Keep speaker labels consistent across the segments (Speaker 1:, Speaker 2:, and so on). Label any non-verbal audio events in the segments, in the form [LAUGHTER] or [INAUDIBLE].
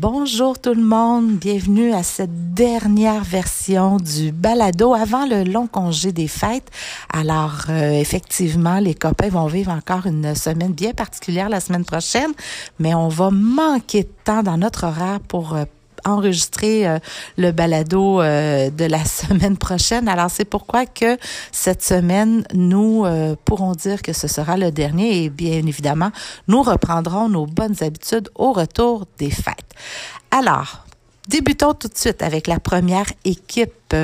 Speaker 1: Bonjour tout le monde, bienvenue à cette dernière version du balado avant le long congé des fêtes. Alors euh, effectivement, les copains vont vivre encore une semaine bien particulière la semaine prochaine, mais on va manquer de temps dans notre horaire pour euh, enregistrer euh, le balado euh, de la [LAUGHS] semaine prochaine. Alors c'est pourquoi que cette semaine, nous euh, pourrons dire que ce sera le dernier et bien évidemment, nous reprendrons nos bonnes habitudes au retour des fêtes. Alors, Débutons tout de suite avec la première équipe.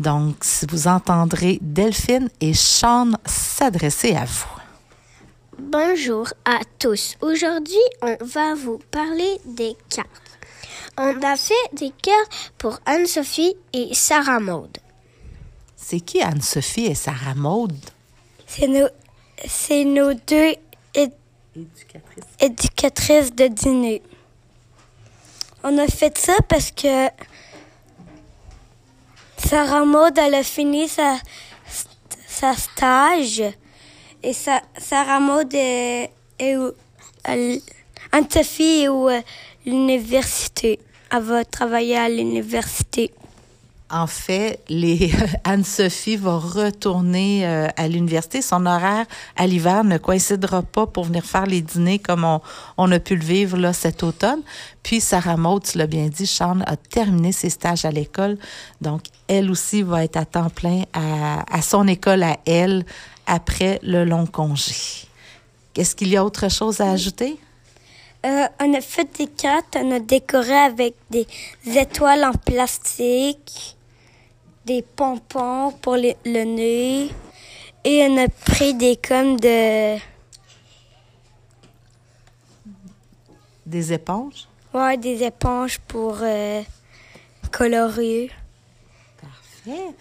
Speaker 1: Donc, vous entendrez Delphine et Sean s'adresser à vous.
Speaker 2: Bonjour à tous. Aujourd'hui, on va vous parler des cartes. On a fait des cœurs pour Anne-Sophie et Sarah Maud.
Speaker 1: C'est qui Anne-Sophie et Sarah Maud?
Speaker 2: C'est nos, c'est nos deux é- éducatrices de dîner. On a fait ça parce que Sarah Maud, elle a fini sa, sa stage et sa, Sarah Maud est, est où- elle- Anne-Sophie est où, euh, l'université. Va travailler à l'université.
Speaker 1: En fait, [LAUGHS] Anne-Sophie va retourner euh, à l'université. Son horaire à l'hiver ne coïncidera pas pour venir faire les dîners comme on, a pu le vivre cet automne. Puis Sarah Maud, tu l'as bien dit, Sean a terminé ses stages à l'école. Donc, elle aussi va être à temps plein à, à son école à elle après le long congé. Est-ce qu'il y a autre chose à ajouter?
Speaker 2: Euh, on a fait des cartes, on a décoré avec des étoiles en plastique, des pompons pour les- le nez, et on a pris des comme de,
Speaker 1: Des éponges?
Speaker 2: ouais, des éponges pour euh, colorer.
Speaker 1: Parfait.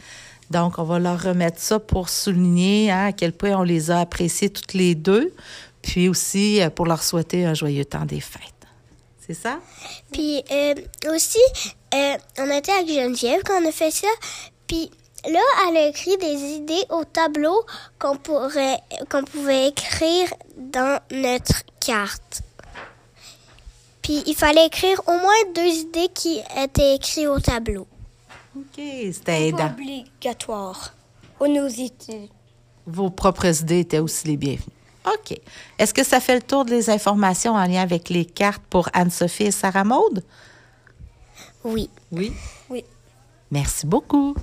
Speaker 1: Donc, on va leur remettre ça pour souligner hein, à quel point on les a appréciés toutes les deux, puis aussi euh, pour leur souhaiter un joyeux temps des fêtes. C'est ça?
Speaker 2: Puis euh, aussi, euh, on était avec Geneviève quand on a fait ça. Puis là, elle a écrit des idées au tableau qu'on pourrait, qu'on pouvait écrire dans notre carte. Puis il fallait écrire au moins deux idées qui étaient écrites au tableau.
Speaker 1: OK, c'était aidant.
Speaker 2: obligatoire. On nous.
Speaker 1: Vos propres idées étaient aussi les bienvenues. OK. Est-ce que ça fait le tour des informations en lien avec les cartes pour Anne-Sophie et Sarah Maude?
Speaker 2: Oui.
Speaker 1: Oui?
Speaker 2: Oui.
Speaker 1: Merci beaucoup.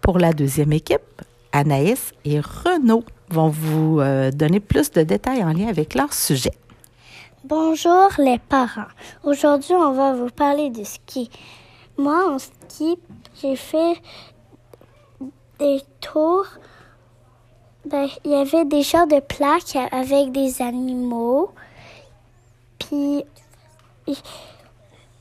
Speaker 1: Pour la deuxième équipe, Anaïs et Renaud vont vous euh, donner plus de détails en lien avec leur sujet.
Speaker 2: Bonjour les parents. Aujourd'hui, on va vous parler de ski. Moi, en ski, j'ai fait des tours. Ben, il y avait des genres de plaques avec des animaux. Puis, il,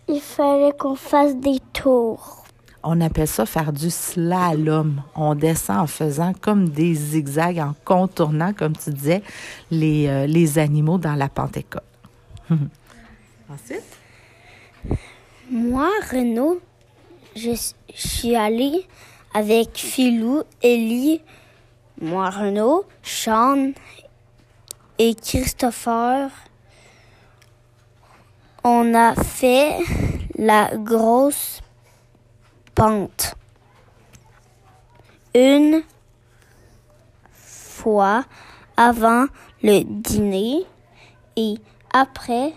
Speaker 2: il fallait qu'on fasse des tours.
Speaker 1: On appelle ça faire du slalom. On descend en faisant comme des zigzags, en contournant, comme tu disais, les, euh, les animaux dans la Pentecôte. [LAUGHS] Ensuite?
Speaker 2: Moi, Renaud, je, je suis allée avec Philou, Ellie, moi, Renaud, Sean et Christopher. On a fait la grosse pente. Une fois avant le dîner et après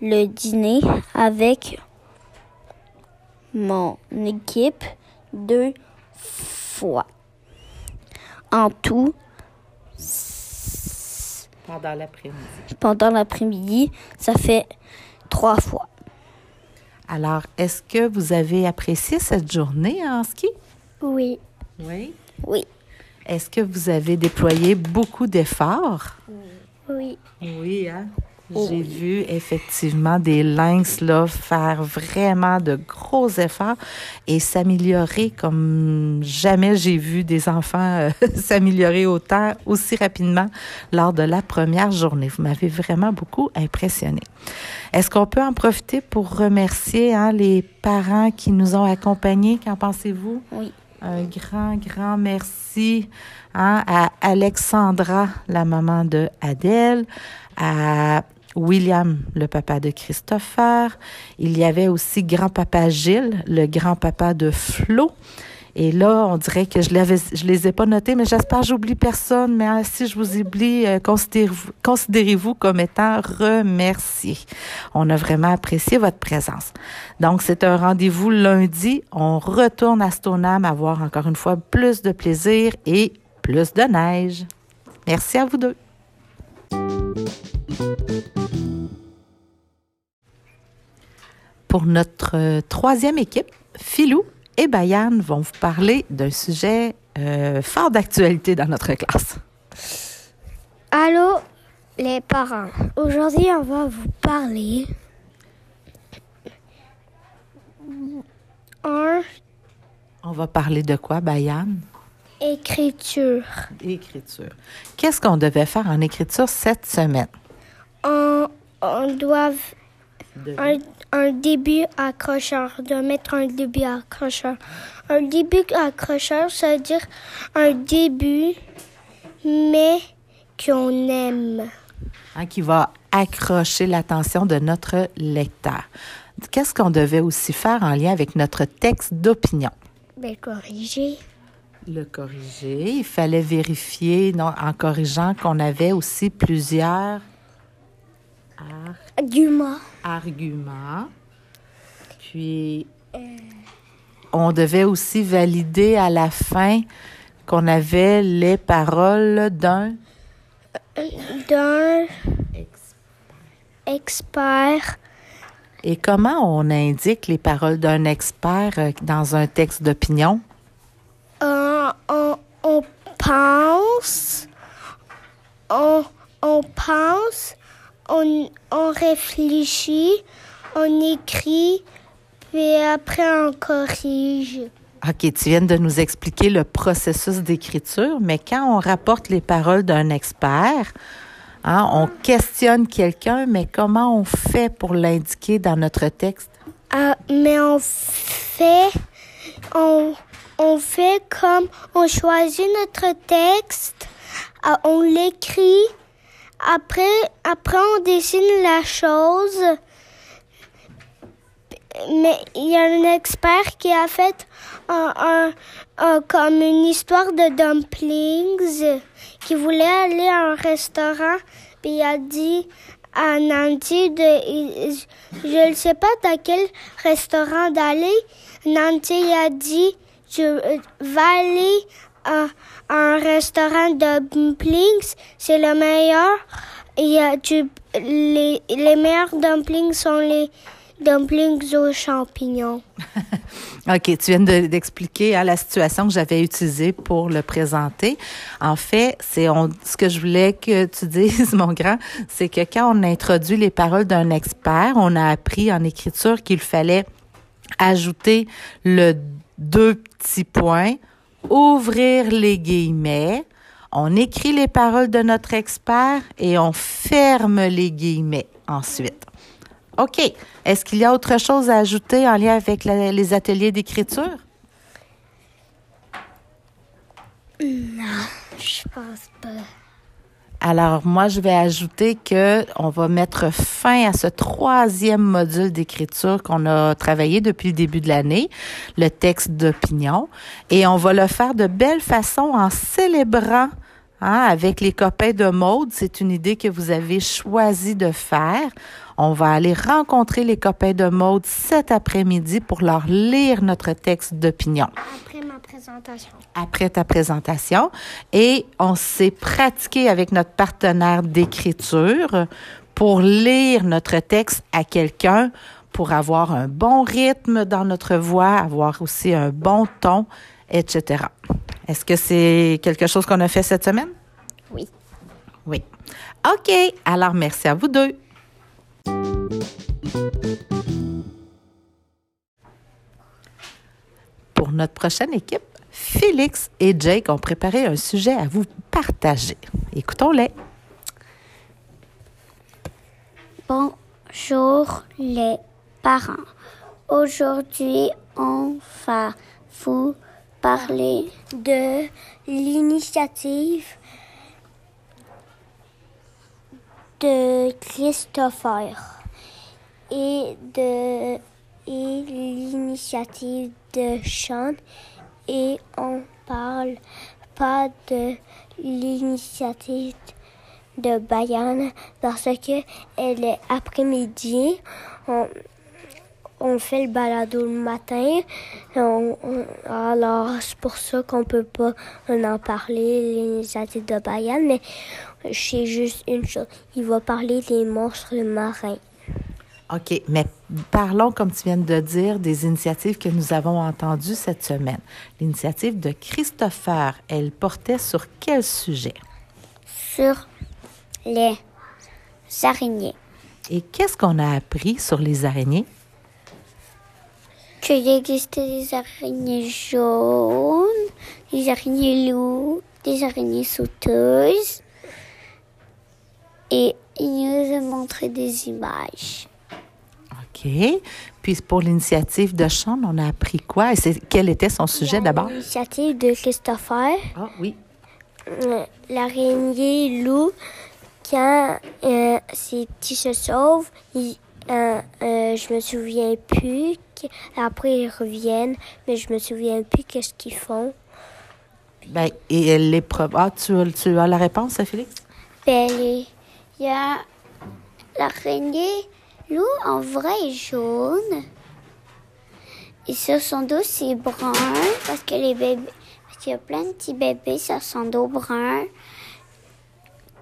Speaker 2: le dîner avec mon équipe deux fois. En tout,
Speaker 1: Pendant l'après-midi.
Speaker 2: pendant l'après-midi, ça fait trois fois.
Speaker 1: Alors, est-ce que vous avez apprécié cette journée en ski?
Speaker 2: Oui.
Speaker 1: Oui?
Speaker 2: Oui.
Speaker 1: Est-ce que vous avez déployé beaucoup d'efforts?
Speaker 2: Oui.
Speaker 1: Oui, hein? J'ai vu effectivement des lynx là, faire vraiment de gros efforts et s'améliorer comme jamais j'ai vu des enfants euh, [LAUGHS] s'améliorer autant, aussi rapidement lors de la première journée. Vous m'avez vraiment beaucoup impressionné. Est-ce qu'on peut en profiter pour remercier hein, les parents qui nous ont accompagnés? Qu'en pensez-vous?
Speaker 2: Oui.
Speaker 1: Un grand, grand merci hein, à Alexandra, la maman de Adèle, à William, le papa de Christopher. Il y avait aussi grand-papa Gilles, le grand-papa de Flo. Et là, on dirait que je je les ai pas notés, mais j'espère que j'oublie personne. Mais euh, si je vous oublie, euh, considérez-vous, considérez-vous comme étant remercié. On a vraiment apprécié votre présence. Donc, c'est un rendez-vous lundi. On retourne à Stoneham avoir encore une fois plus de plaisir et plus de neige. Merci à vous deux. Pour notre euh, troisième équipe, Philou et Bayan vont vous parler d'un sujet euh, fort d'actualité dans notre classe.
Speaker 3: Allô, les parents. Aujourd'hui, on va vous parler un
Speaker 1: On va parler de quoi, Bayan?
Speaker 3: écriture.
Speaker 1: Écriture. Qu'est-ce qu'on devait faire en écriture cette semaine?
Speaker 3: On, on doit
Speaker 1: De-
Speaker 3: un, un début accrocheur, de mettre un début accrocheur. Un début accrocheur, ça veut dire un début, mais qu'on aime.
Speaker 1: hein, qui va accrocher l'attention de notre lecteur. Qu'est-ce qu'on devait aussi faire en lien avec notre texte d'opinion?
Speaker 3: Ben, corriger.
Speaker 1: Le corriger. Il fallait vérifier non, en corrigeant qu'on avait aussi plusieurs ar-
Speaker 3: Argument.
Speaker 1: arguments. Puis, on devait aussi valider à la fin qu'on avait les paroles d'un
Speaker 3: D'un expert.
Speaker 1: Et comment on indique les paroles d'un expert euh, dans un texte d'opinion?
Speaker 3: Euh, on, on pense. On, on pense. On, on réfléchit. On écrit. Puis après, on corrige.
Speaker 1: OK, tu viens de nous expliquer le processus d'écriture, mais quand on rapporte les paroles d'un expert, hein, on questionne quelqu'un, mais comment on fait pour l'indiquer dans notre texte?
Speaker 3: Ah, mais on fait, on, on fait comme on choisit notre texte, ah, on l'écrit, après, après on dessine la chose. Mais il y a un expert qui a fait un, un- comme une histoire de dumplings, qui voulait aller à un restaurant, puis il a dit à Nancy de, je ne sais pas dans quel restaurant d'aller. Nancy a dit, je euh, vais aller à un restaurant de dumplings, c'est le meilleur. Il y a les, les meilleurs dumplings sont les dumplings aux champignons. [LAUGHS]
Speaker 1: OK, tu viens de- d'expliquer hein, la situation que j'avais utilisée pour le présenter. En fait, c'est ce que je voulais que tu [LAUGHS] dises, mon grand, c'est que quand on introduit les paroles d'un expert, on a appris en écriture qu'il fallait ajouter le deux petits points, ouvrir les guillemets, on écrit les paroles de notre expert et on ferme les guillemets ensuite. OK. Est-ce qu'il y a autre chose à ajouter en lien avec les ateliers d'écriture?
Speaker 3: Je pense pas.
Speaker 1: Alors, moi, je vais ajouter que on va mettre fin à ce troisième module d'écriture qu'on a travaillé depuis le début de l'année, le texte d'opinion, et on va le faire de belle façon en célébrant hein, avec les copains de mode. C'est une idée que vous avez choisi de faire. On va aller rencontrer les copains de mode cet après-midi pour leur lire notre texte d'opinion
Speaker 3: Après ma présentation.
Speaker 1: après ta présentation et on s'est pratiqué avec notre partenaire d'écriture pour lire notre texte à quelqu'un pour avoir un bon rythme dans notre voix, avoir aussi un bon ton, etc. Est-ce que c'est quelque chose qu'on a fait cette semaine?
Speaker 3: Oui.
Speaker 1: Oui. OK. Alors, merci à vous deux. Pour notre prochaine équipe, Félix et Jake ont préparé un sujet à vous partager. Écoutons-les.
Speaker 3: Bonjour les parents. Aujourd'hui, on va vous
Speaker 2: parler de l'initiative de Christopher et de et l'initiative de Sean et on parle pas de l'initiative de Bayane parce que elle est après-midi. On fait le balado le matin. On- on- alors, c'est pour ça qu'on peut pas en parler, l'initiative de Bayane. Mais sais juste une chose. Il va parler des monstres marins.
Speaker 1: OK, mais parlons, comme tu viens de dire, des initiatives que nous avons entendues cette semaine. L'initiative de Christopher, elle portait sur quel sujet?
Speaker 2: Sur les araignées.
Speaker 1: Et qu'est-ce qu'on a appris sur les araignées?
Speaker 2: Qu'il existait des araignées jaunes, des araignées loups, des araignées sauteuses. Et il nous a montré des images.
Speaker 1: OK. Puis pour l'initiative de Sean, on a appris quoi? Et quel était son sujet d'abord?
Speaker 2: L'initiative de Christopher,
Speaker 1: Ah oui.
Speaker 2: euh, l'araignée loup, quand euh, ses petits se sauvent, ils- euh, euh, je me souviens plus. Après, ils reviennent, mais je me souviens plus qu'est-ce qu'ils font.
Speaker 1: Ben, et l'épreuve. Ah, tu, as- tu as la réponse, Félix?
Speaker 2: Ben, il y a l'araignée loup en vrai est jaune. Et sur son dos, c'est brun parce que les bébés, parce qu'il y a plein de petits bébés sur son dos brun.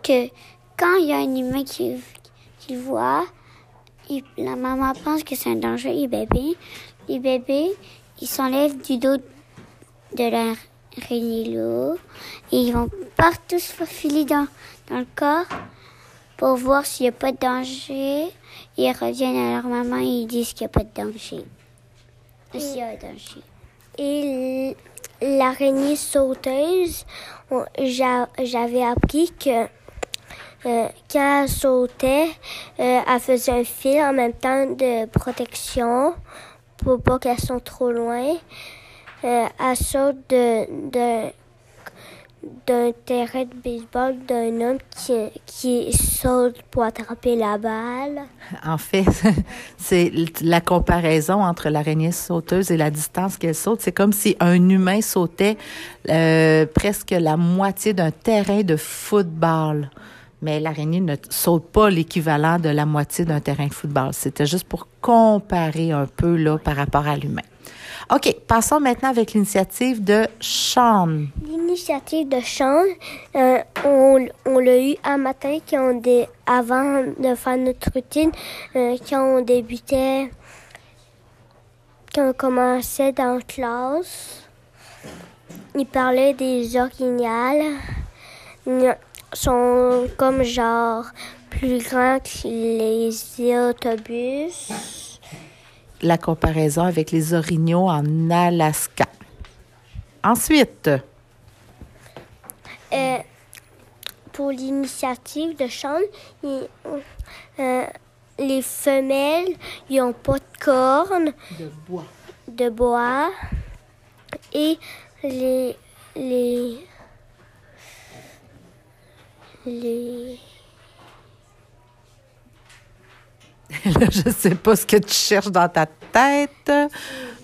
Speaker 2: Que quand il y a un humain qui, qui le voit, il- la maman pense que c'est un danger, les bébés. Les bébés, ils s'enlèvent du dos de l'araignée loup et ils vont partout se faufiler dans, dans le corps pour voir s'il n'y a pas de danger. Ils reviennent à leur maman et ils disent qu'il n'y a pas de danger. S'il y a un danger. Et l'araignée sauteuse, j'avais appris que euh, quand elle sautait, euh, elle faisait un fil en même temps de protection pour pas qu'elle saute trop loin. Euh, elle saute de- d'un terrain de baseball d'un homme qui, qui saute pour attraper la balle.
Speaker 1: En fait, [LAUGHS] c'est la comparaison entre l'araignée sauteuse et la distance qu'elle saute. C'est comme si un humain sautait euh, presque la moitié d'un terrain de football. Mais l'araignée ne saute pas l'équivalent de la moitié d'un terrain de football. C'était juste pour comparer un peu là par rapport à l'humain. OK, passons maintenant avec l'initiative de Sean.
Speaker 2: L'initiative de Sean, euh, on, l'a eu un matin avant de faire notre routine, euh, quand on débutait, quand on commençait dans la classe. Il parlait des orignales. Sont comme genre plus grands que les autobus.
Speaker 1: La comparaison avec les orignaux en Alaska. Ensuite,
Speaker 2: Euh, pour l'initiative de Sean, ils- euh, les femelles, ils n'ont pas de cornes
Speaker 1: de bois.
Speaker 2: de bois et les les les [LAUGHS]
Speaker 1: Là, je ne sais pas ce que tu cherches dans ta tête,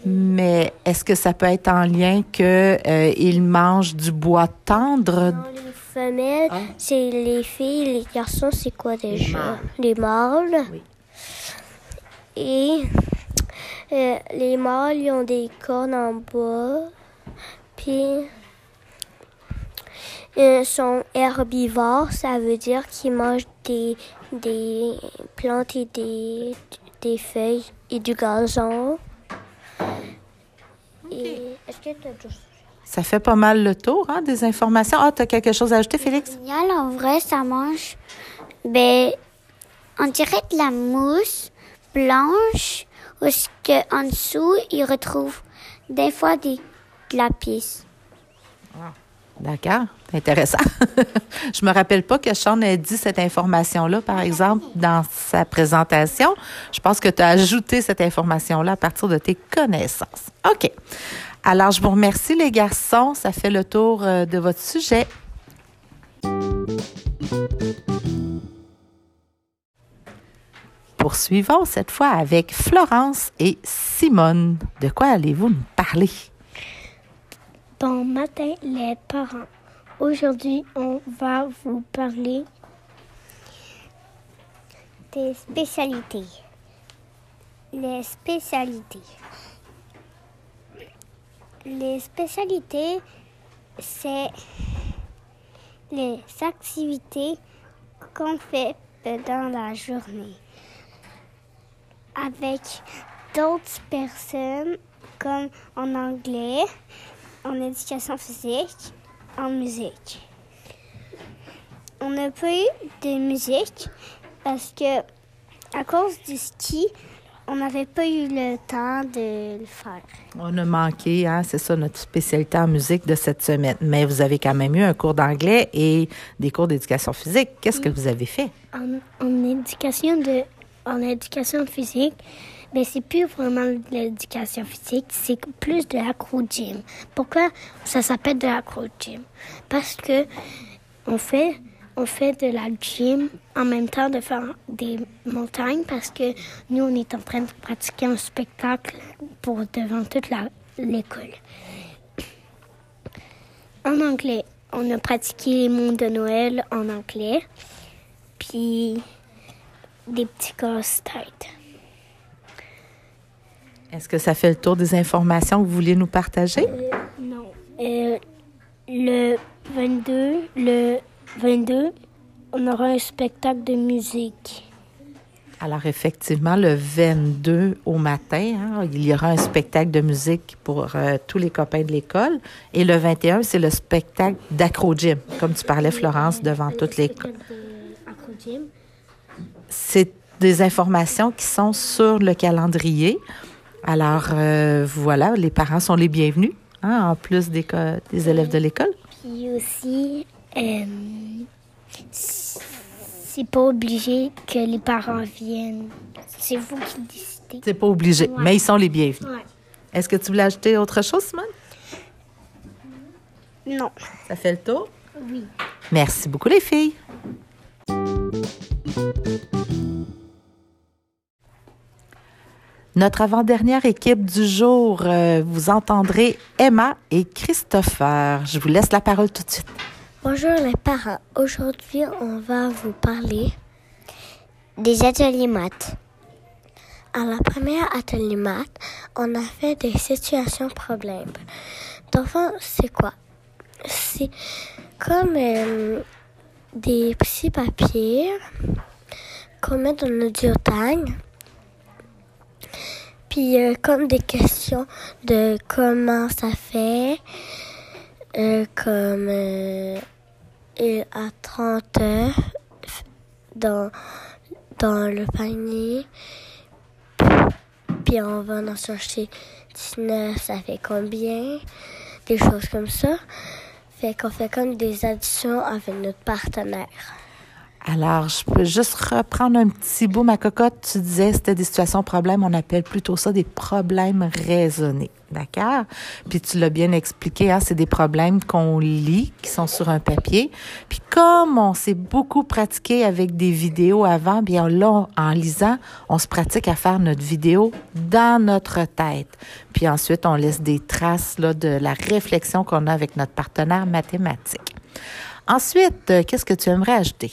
Speaker 1: mais est-ce que ça peut être en lien que euh, ils mangent du bois tendre?
Speaker 2: non, les femelles,
Speaker 1: Ah.
Speaker 2: c'est les filles, les garçons, c'est quoi déjà?
Speaker 1: mâles.
Speaker 2: Les mâles.
Speaker 1: Oui.
Speaker 2: Et euh, les mâles, ils ont des cornes en bois. Puis, ils sont herbivores, ça veut dire qu'ils mangent des, des plantes et des, des feuilles et du gazon. Est-ce que tu as déjà
Speaker 1: Ça fait pas mal le tour hein, des informations. Ah, tu as quelque chose à ajouter, Félix?
Speaker 2: Génial, en vrai, ça mange. Ben, on dirait de la mousse blanche, où que en dessous, ils retrouvent des fois des, de la pisse.
Speaker 1: D'accord, intéressant. [LAUGHS] je me rappelle pas que Sean ait dit cette information-là, par exemple, dans sa présentation. Je pense que tu as ajouté cette information-là à partir de tes connaissances. OK. Alors, je vous remercie, les garçons. Ça fait le tour euh, de votre sujet. Poursuivons cette fois avec Florence et Simone. De quoi allez-vous nous parler?
Speaker 2: Bon matin, les parents. Aujourd'hui, on va vous parler des spécialités. Les spécialités. Les spécialités, c'est les activités qu'on fait pendant la journée avec d'autres personnes comme en anglais, en éducation physique, en musique. On n'a pas eu de musique parce que à cause du ski, on n'avait pas eu le temps de le faire.
Speaker 1: On a manqué, hein, c'est ça notre spécialité en musique de cette semaine. Mais vous avez quand même eu un cours d'anglais et des cours d'éducation physique. Qu'est-ce que vous avez fait?
Speaker 2: En, en éducation de en éducation physique, mais c'est plus vraiment de l'éducation physique, c'est plus de l'acro-gym. Pourquoi ça s'appelle de l'acro-gym? Parce que on fait, on fait de la gym en même temps de faire des montagnes parce que nous, on est en train de pratiquer un spectacle pour devant toute l'école. En anglais, on a pratiqué les mondes de Noël en anglais. Puis des petits casse-têtes.
Speaker 1: Est-ce que ça fait le tour des informations que vous vouliez nous partager?
Speaker 2: Euh, non. Euh, le 22, le 22, on aura un spectacle de musique.
Speaker 1: Alors effectivement, le 22 au matin, hein, il y aura un spectacle de musique pour euh, tous les copains de l'école. Et le 21, c'est le spectacle d'acro-gym, comme tu parlais, Florence, devant toute l'école c'est des informations qui sont sur le calendrier. Alors, euh, voilà, les parents sont les bienvenus, hein, en plus des, des élèves de l'école.
Speaker 2: Puis aussi, euh, c'est pas obligé que les parents viennent. C'est vous qui décidez.
Speaker 1: C'est pas obligé, mais ils sont les bienvenus. Est-ce que tu voulais ajouter autre chose, Simone?
Speaker 2: Non.
Speaker 1: Ça fait le tour?
Speaker 2: Oui.
Speaker 1: Merci beaucoup, les filles. Notre avant-dernière équipe du jour, euh, vous entendrez Emma et Christopher. Je vous laisse la parole tout de suite.
Speaker 2: Bonjour les parents. Aujourd'hui, on va vous parler des ateliers maths. À la première atelier maths, on a fait des situations problèmes. D'enfant, c'est quoi? C'est comme euh, des petits papiers qu'on met dans le duotang puis euh, comme des questions de comment ça fait, euh, comme euh, à 30 heures dans, dans le panier. Puis on va en chercher 19, ça fait combien? Des choses comme ça. Fait qu'on fait comme des additions avec notre partenaire.
Speaker 1: Alors, je peux juste reprendre un petit bout, ma cocotte. Tu disais, c'était des situations problèmes. On appelle plutôt ça des problèmes raisonnés. D'accord? Puis tu l'as bien expliqué, hein, c'est des problèmes qu'on lit, qui sont sur un papier. Puis comme on s'est beaucoup pratiqué avec des vidéos avant, bien là, en lisant, on se pratique à faire notre vidéo dans notre tête. Puis ensuite, on laisse des traces là, de la réflexion qu'on a avec notre partenaire mathématique. Ensuite, euh, qu'est-ce que tu aimerais ajouter?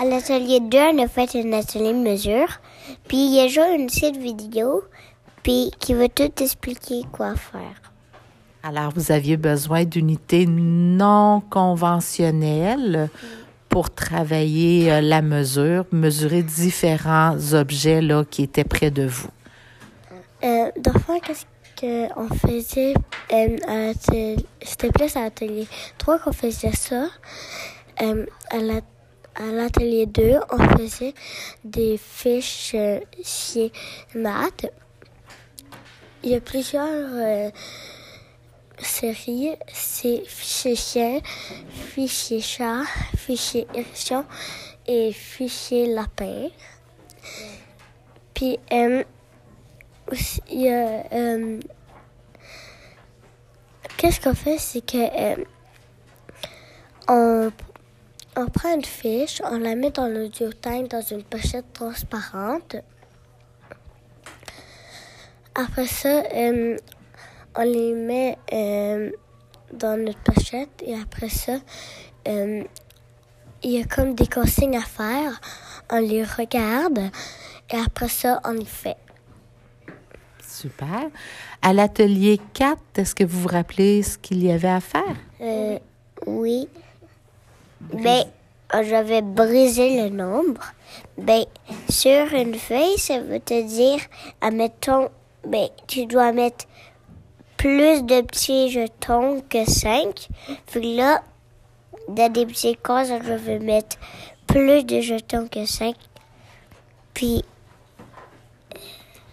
Speaker 2: À l'atelier 2, on a fait un atelier mesure. Puis il y a déjà une petite vidéo puis qui va tout expliquer quoi faire.
Speaker 1: Alors, vous aviez besoin d'unités non conventionnelles pour travailler euh, la mesure, mesurer différents objets là, qui étaient près de vous.
Speaker 2: Euh, D'enfant, qu'est-ce qu'on faisait? Euh, C'était plus à l'atelier 3 qu'on faisait ça. Euh, à la à l'atelier 2, on faisait des fiches maths. Il y a plusieurs, euh, série, c'est fichier chien, fichier chat, fichier hérisson et fichier lapin. Puis, euh, il y a, euh, qu'est-ce qu'on fait, c'est que on, on prend une fiche, on la met dans l'audiotank dans une pochette transparente. Après ça, euh, on les met euh, dans notre pochette et après ça, euh, il y a comme des consignes à faire. On les regarde et après ça, on les fait.
Speaker 1: Super. À l'atelier 4, est-ce que vous vous rappelez ce qu'il y avait à faire?
Speaker 2: Euh, oui. Ben, j'avais brisé le nombre. Ben, sur une feuille, ça veut te dire, admettons, ben, tu dois mettre plus de petits jetons que 5. Puis là, dans des petits cases, je vais mettre plus de jetons que 5. Puis,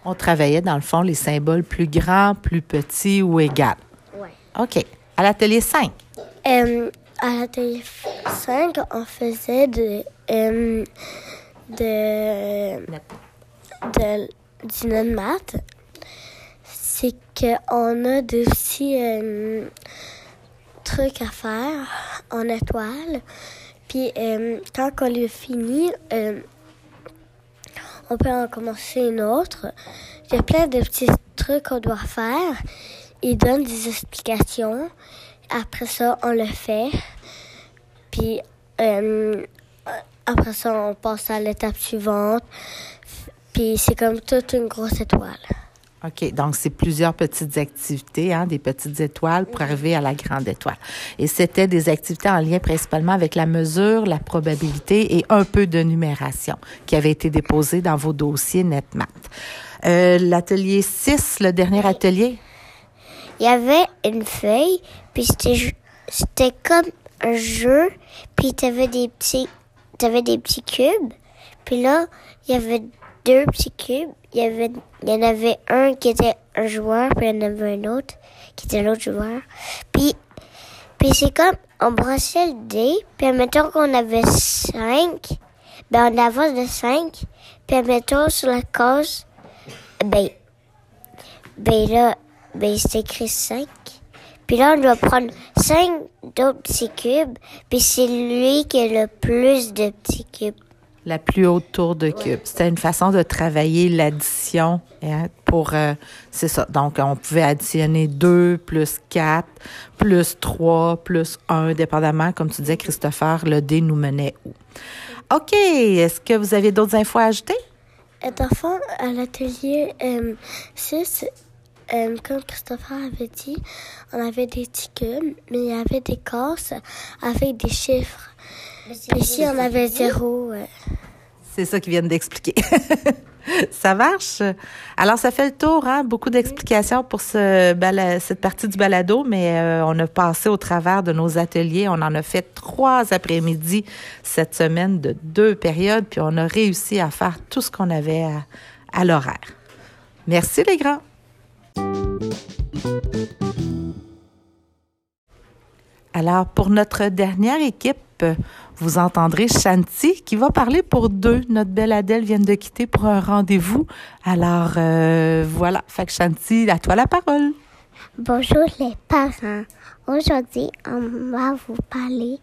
Speaker 1: On travaillait dans le fond les symboles plus grands, plus petits ou égales.
Speaker 2: ouais.
Speaker 1: OK. À l'atelier 5.
Speaker 2: Euh, à l'atelier 5, on faisait de, euh, de, du non-math. C'est qu'on a des petits euh, trucs à faire en étoile. Puis euh, quand on l'a fini, on peut en commencer une autre. Il y a plein de petits trucs qu'on doit faire. Ils donnent des explications. Après ça, on le fait. Puis euh, après ça, on passe à l'étape suivante. Puis c'est comme toute une grosse étoile.
Speaker 1: OK. Donc, c'est plusieurs petites activités, hein, des petites étoiles pour arriver à la grande étoile. Et c'était des activités en lien principalement avec la mesure, la probabilité et un peu de numération qui avaient été déposées dans vos dossiers NetMath. Euh, L'atelier 6, le dernier atelier,
Speaker 2: Il y avait une feuille, puis c'était c'était comme un jeu, puis t'avais des petits t'avais des petits cubes, puis là il y avait deux petits cubes, il y avait il y en avait un qui était un joueur, puis il y en avait un autre qui était l'autre joueur, puis puis c'est comme on brassait le dé, puis admettons qu'on avait cinq, ben on avance de cinq, puis admettons sur la case, ben ben là, ben c'est écrit 5. Puis là, on doit prendre 5 d'autres petits cubes. Puis c'est lui qui a le plus de petits cubes.
Speaker 1: la plus haute tour de cube. C'était une façon de travailler l'addition hein, pour, euh, c'est ça. Donc, on pouvait additionner 2 plus 4 plus 3 plus 1, dépendamment, comme tu disais, Christopher, le dé nous menait où. OK. Est-ce que vous avez d'autres infos à ajouter?
Speaker 2: Et d'enfant, à l'atelier 6, comme Christopher avait dit, on avait des cubes, mais il y avait des cases avec des chiffres. Ici, on avait zéro. euh.
Speaker 1: C'est ça qu'ils viennent d'expliquer. [LAUGHS] ça marche? Alors, ça fait le tour, hein? Beaucoup d'explications pour ce bala- cette partie du balado, mais euh, on a passé au travers de nos ateliers. On en a fait trois après-midi cette semaine de deux périodes, puis on a réussi à faire tout ce qu'on avait à, à l'horaire. Merci, les grands. Alors, pour notre dernière équipe, vous entendrez Shanti qui va parler pour deux. Notre belle Adèle vient de quitter pour un rendez-vous. Alors, euh, voilà. Fait que Shanti, à toi la parole.
Speaker 2: Bonjour les parents. Aujourd'hui, on va vous parler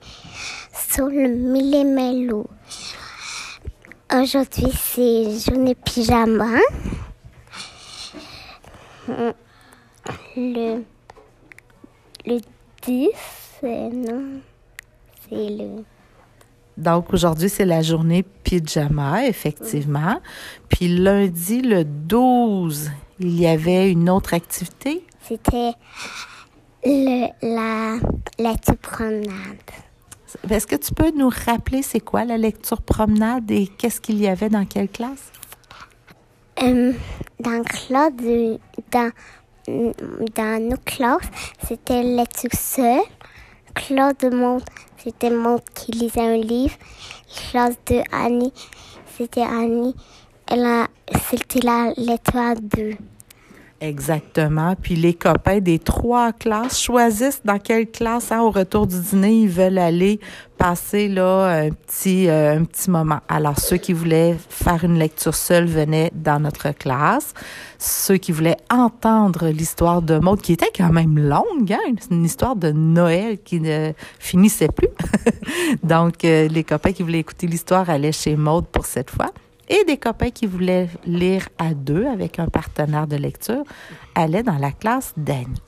Speaker 2: sur le millimélo. Aujourd'hui, c'est journée pyjama. Le, le 10, euh, non, c'est le...
Speaker 1: Donc, aujourd'hui, c'est la journée pyjama, effectivement. Puis lundi, le 12, il y avait une autre activité?
Speaker 2: C'était le, la, petite promenade.
Speaker 1: Est-ce que tu peux nous rappeler c'est quoi la lecture promenade et qu'est-ce qu'il y avait dans quelle classe?
Speaker 2: Dans, Claude, dans, nos classes, c'était lecture seule. Claude Monde, c'était Monde qui lisait un livre. Classe de Annie, c'était Annie. Elle a, c'était la lettre 2.
Speaker 1: Exactement. Puis les copains des trois classes choisissent dans quelle classe, hein, au retour du dîner, ils veulent aller passer là un petit euh, un petit moment. Alors ceux qui voulaient faire une lecture seule venaient dans notre classe. Ceux qui voulaient entendre l'histoire de Maud, qui était quand même longue, hein, une histoire de Noël qui ne finissait plus. [LAUGHS] Donc euh, les copains qui voulaient écouter l'histoire allaient chez Maud pour cette fois et des copains qui voulaient lire à deux avec un partenaire de lecture allaient dans la classe d'Annie.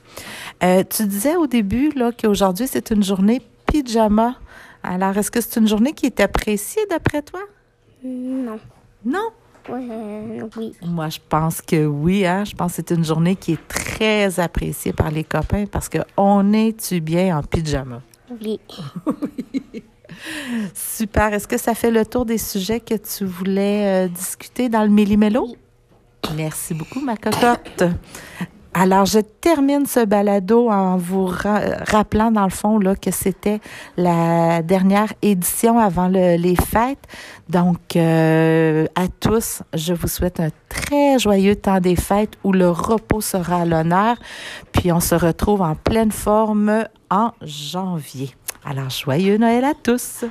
Speaker 1: Euh, tu disais au début là qu'aujourd'hui c'est une journée pyjama. Alors est-ce que c'est une journée qui est appréciée d'après toi?
Speaker 2: Non.
Speaker 1: Non?
Speaker 2: Euh, oui.
Speaker 1: Moi, je pense que oui. Hein? Je pense que c'est une journée qui est très appréciée par les copains parce qu'on est-tu bien en pyjama?
Speaker 2: Oui. [LAUGHS]
Speaker 1: Super. Est-ce que ça fait le tour des sujets que tu voulais euh, discuter dans le Méli-Mélo? Merci beaucoup, ma cocotte. Alors, je termine ce balado en vous rappelant, dans le fond, là, que c'était la dernière édition avant les fêtes. Donc, euh, à tous, je vous souhaite un très joyeux temps des fêtes où le repos sera à l'honneur. Puis, on se retrouve en pleine forme en janvier. Alors, joyeux Noël à tous!